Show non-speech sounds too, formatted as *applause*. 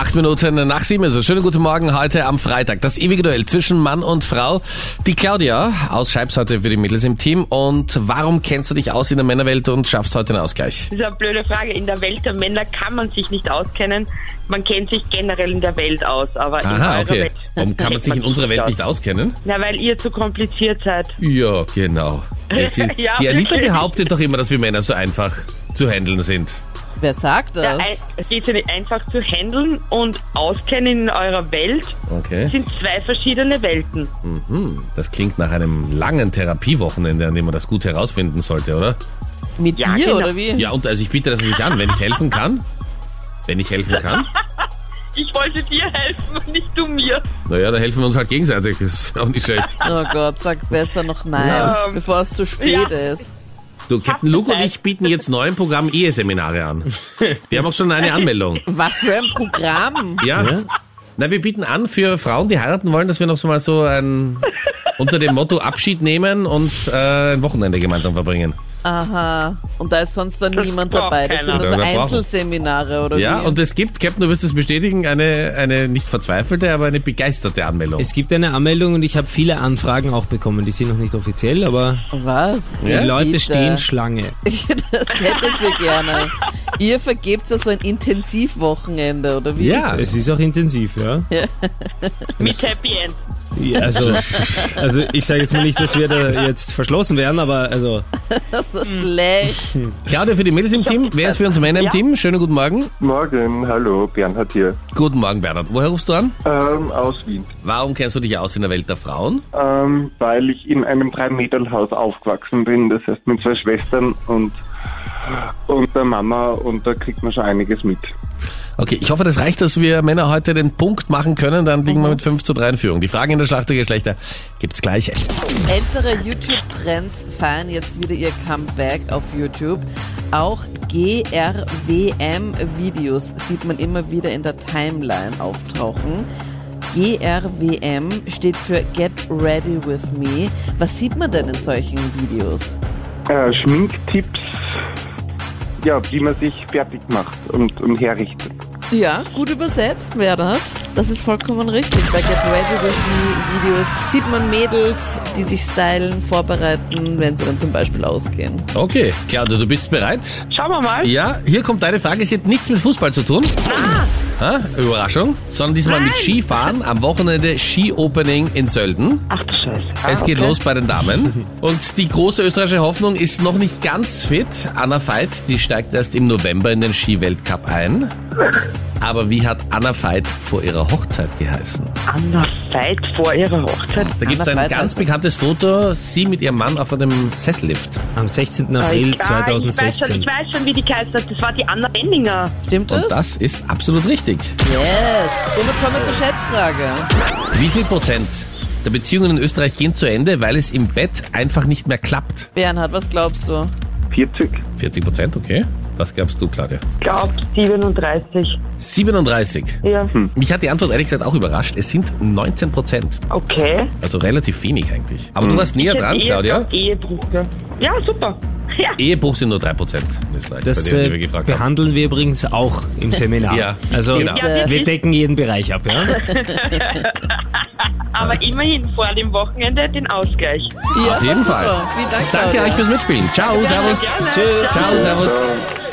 Acht Minuten nach sieben ist es. Schönen guten Morgen heute am Freitag. Das ewige Duell zwischen Mann und Frau. Die Claudia aus Scheibs heute für die Mädels im Team. Und warum kennst du dich aus in der Männerwelt und schaffst heute einen Ausgleich? Das ist eine blöde Frage. In der Welt der Männer kann man sich nicht auskennen. Man kennt sich generell in der Welt aus, aber in Aha, okay. Welt Warum kann man sich in unserer Welt nicht auskennen? Na, weil ihr zu kompliziert seid. Ja, genau. *laughs* Ja, die Anita behauptet doch immer, dass wir Männer so einfach zu handeln sind. Wer sagt das? Ja, es geht ja nicht einfach zu handeln und auskennen in eurer Welt Okay. sind zwei verschiedene Welten. Hm, das klingt nach einem langen Therapiewochenende, an dem man das gut herausfinden sollte, oder? Mit Ja, dir genau. oder wie? Ja, und also ich biete das natürlich an, wenn ich helfen kann. Wenn ich helfen kann. *laughs* Ich wollte dir helfen und nicht du mir. Naja, da helfen wir uns halt gegenseitig. Das ist auch nicht schlecht. Oh Gott, sag besser noch nein, Ähm, bevor es zu spät ja. ist. Du, Captain Luke und ich bieten jetzt neu im Programm Eheseminare an. Wir haben auch schon eine Anmeldung. Was für ein Programm. Ja? Na, wir bieten an für Frauen, die heiraten wollen, dass wir noch so mal so ein unter dem Motto Abschied nehmen und äh, ein Wochenende gemeinsam verbringen. Aha. Und da ist sonst dann Das niemand dabei. Das sind keiner. nur so Ja, brauchen- Einzelseminare oder Ja, wie? und es gibt, Captain, du wirst es bestätigen, eine, eine nicht verzweifelte, aber eine begeisterte Anmeldung. Es gibt eine Anmeldung und ich habe viele Anfragen auch bekommen. Die sind noch nicht offiziell, aber Was? die Ja? Leute Bitte. stehen Schlange. *laughs* das hättet ihr gerne. Ihr vergebt ja so ein Intensivwochenende, oder wie? ja, Es ist auch intensiv, ja. Mit Happy End. Ja, Also, also ich sage jetzt mal nicht, dass wir da jetzt verschlossen werden, aber also So schlecht. Claudia für die Mädels im Team. Wer ist für uns Männer im Ja. Team? Schönen guten Morgen. Morgen, hallo, Bernhard hier, Guten Morgen, Bernhard. Woher rufst du an? ähm, aus Wien. Warum kennst du dich aus in der Welt der Frauen? Ähm, weil ich in einem Drei-Meter-Haus aufgewachsen bin, das heißt mit zwei Schwestern und, und der Mama und da kriegt man schon einiges mit. Okay, ich hoffe, das reicht, dass wir Männer heute den Punkt machen können. Dann liegen wir mit 5 zu 3 in Führung. Die Fragen in der Schlacht der Geschlechter gibt's gleich. Ältere YouTube-Trends feiern jetzt wieder ihr Comeback auf YouTube. Auch GRWM-Videos sieht man immer wieder in der Timeline auftauchen. GRWM steht für Get Ready With Me. Was sieht man denn in solchen Videos? Äh, Schminktipps, ja, wie man sich fertig macht und, und herrichtet. Ja, gut übersetzt, Bernhard. Das ist vollkommen richtig. Bei Get Ready With Me Videos sieht man Mädels, die sich stylen, vorbereiten, wenn sie dann zum Beispiel ausgehen. Okay, Claudia, du bist bereit? Schauen wir mal. Ja, hier kommt deine Frage. Es hat nichts mit Fußball zu tun. Ah. Überraschung. Sondern diesmal mit. Skifahren am Wochenende Ski-Opening in Sölden. Ach du Scheiße. Es Ah, geht okay. los bei den Damen. *laughs* Und die große österreichische Hoffnung ist noch nicht ganz fit. Anna Veit, die steigt erst im November in den Skiweltcup ein. Aber wie hat Anna Veit vor ihrer Hochzeit geheißen? Anna Veit vor ihrer Hochzeit. Da gibt es ein Veit ganz heißt- bekanntes Foto, sie mit ihrem Mann auf einem Sessellift. am 16. Ah, April ich, ah, ich, weiß schon, 2016. ich weiß schon, wie die geheißen hat. Das war die Anna Benninger. Stimmt Und das? das ist absolut richtig. Yes. Somit kommen wir zur Schätzfrage. Wie viel Prozent der Beziehungen in Österreich gehen zu Ende, weil es im Bett einfach nicht mehr klappt? Bernhard, was glaubst du? 40? 40 Prozent, okay. Was glaubst du, Claudia? Glaubt 37. 37. Ja. Mich hat die Antwort ehrlich gesagt auch überrascht. Es sind 19 Prozent. Okay. Also relativ wenig eigentlich. Aber du warst näher Ich dran, eher Claudia. Ehebruch. ja. Ja, super. *laughs* Ja. Ehebruch sind nur 3 Prozent in Österreich, Das bei denen, die wir äh, gefragt haben. behandeln wir übrigens auch im Seminar. *laughs* Ja, also genau. Ja, wir- wir decken jeden Bereich ab, ja? *laughs* Aber immerhin vor dem Wochenende den Ausgleich. Ja, Auf jeden super. Fall. Dank, Danke euch fürs Mitspielen. Ciao, servus. gerne. Tschüss. Ciao, servus.